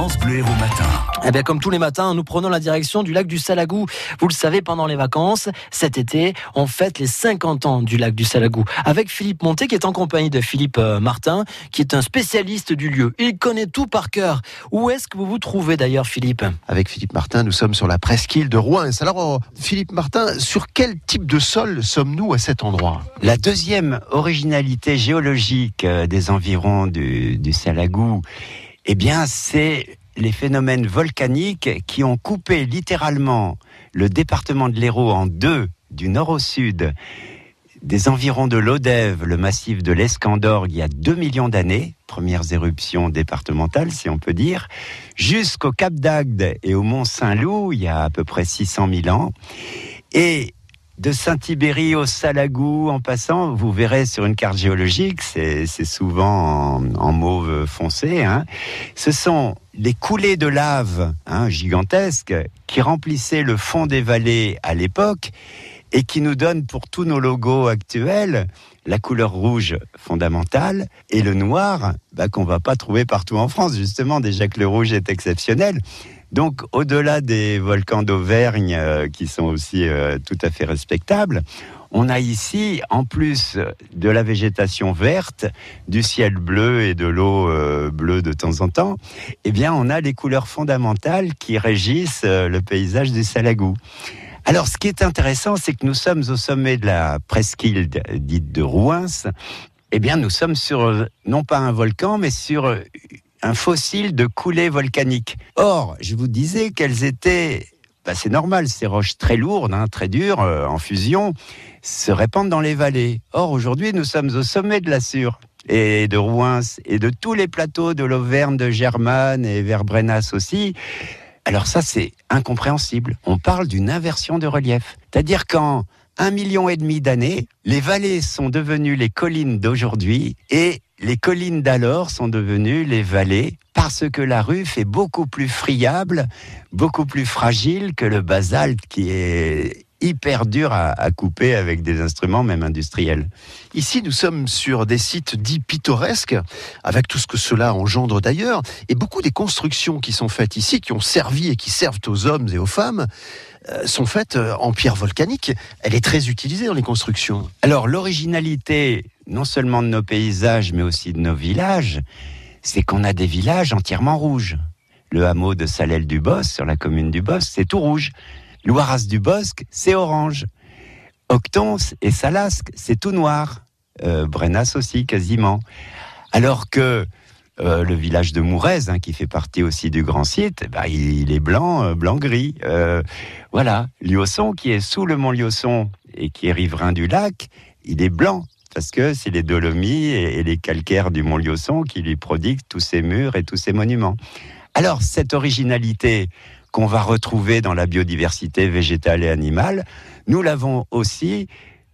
France Bleu Héros Matin. Eh bien, comme tous les matins, nous prenons la direction du lac du Salagou. Vous le savez, pendant les vacances, cet été, on fête les 50 ans du lac du Salagou. Avec Philippe Monté, qui est en compagnie de Philippe euh, Martin, qui est un spécialiste du lieu. Il connaît tout par cœur. Où est-ce que vous vous trouvez d'ailleurs, Philippe? Avec Philippe Martin, nous sommes sur la presqu'île de Rouen. Alors, euh, Philippe Martin, sur quel type de sol sommes-nous à cet endroit? La deuxième originalité géologique euh, des environs du, du Salagou, eh bien, c'est les phénomènes volcaniques qui ont coupé littéralement le département de l'Hérault en deux, du nord au sud, des environs de l'Odève, le massif de l'Escandorgue, il y a 2 millions d'années, premières éruptions départementales, si on peut dire, jusqu'au Cap d'Agde et au Mont Saint-Loup, il y a à peu près 600 000 ans. Et de Saint-Ibéry au Salagou, en passant, vous verrez sur une carte géologique, c'est souvent en, mauve foncé, hein, ce sont les coulées de lave hein, gigantesques qui remplissaient le fond des vallées à l'époque et qui nous donnent pour tous nos logos actuels la couleur rouge fondamentale et le noir bah, qu'on va pas trouver partout en France justement déjà que le rouge est exceptionnel donc, au-delà des volcans d'Auvergne, euh, qui sont aussi euh, tout à fait respectables, on a ici, en plus de la végétation verte, du ciel bleu et de l'eau euh, bleue de temps en temps, eh bien, on a les couleurs fondamentales qui régissent le paysage du Salagou. Alors, ce qui est intéressant, c'est que nous sommes au sommet de la presqu'île dite de Rouens. Eh bien, nous sommes sur, non pas un volcan, mais sur un fossile de coulée volcanique. Or, je vous disais qu'elles étaient, bah c'est normal, ces roches très lourdes, hein, très dures, euh, en fusion, se répandent dans les vallées. Or, aujourd'hui, nous sommes au sommet de la Sûre et de Rouen et de tous les plateaux de l'Auvergne, de Germane et vers Brennas aussi. Alors ça, c'est incompréhensible. On parle d'une inversion de relief. C'est-à-dire qu'en un million et demi d'années, les vallées sont devenues les collines d'aujourd'hui et les collines d'alors sont devenues les vallées parce que la rue est beaucoup plus friable, beaucoup plus fragile que le basalte qui est hyper dur à, couper avec des instruments même industriels. Ici, nous sommes sur des sites dits pittoresques, avec tout ce que cela engendre d'ailleurs, et beaucoup des constructions qui sont faites ici, qui ont servi et qui servent aux hommes et aux femmes, euh, sont faites en pierre volcanique. Elle est très utilisée dans les constructions. Alors, l'originalité, non seulement de nos paysages, mais aussi de nos villages, c'est qu'on a des villages entièrement rouges. Le hameau de Salel-du-Bosque, sur la commune du Bosque, c'est tout rouge. Loiras du Bosque, c'est orange. Octons et Salasque, c'est tout noir. Euh, Brennas aussi, quasiment. Alors que euh, le village de Mourez, hein, qui fait partie aussi du grand site, bah, il, est blanc, euh, blanc-gris. Euh, voilà. Liosson, qui est sous le mont Liosson et qui est riverain du lac, il est blanc. Parce que c'est les dolomies et, et les calcaires du mont Liosson qui lui prodiguent tous ces murs et tous ces monuments. Alors, cette originalité, qu'on va retrouver dans la biodiversité végétale et animale, nous l'avons aussi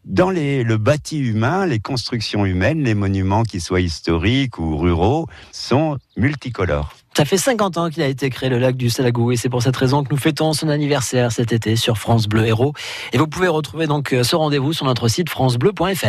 dans le bâti humain, les constructions humaines, les monuments qui soient historiques ou ruraux sont multicolores. Ça fait 50 ans qu'il a été créé le lac du Salagou et c'est pour cette raison que nous fêtons son anniversaire cet été sur France Bleu Héros. Et vous pouvez retrouver donc ce rendez-vous sur notre site francebleu.fr.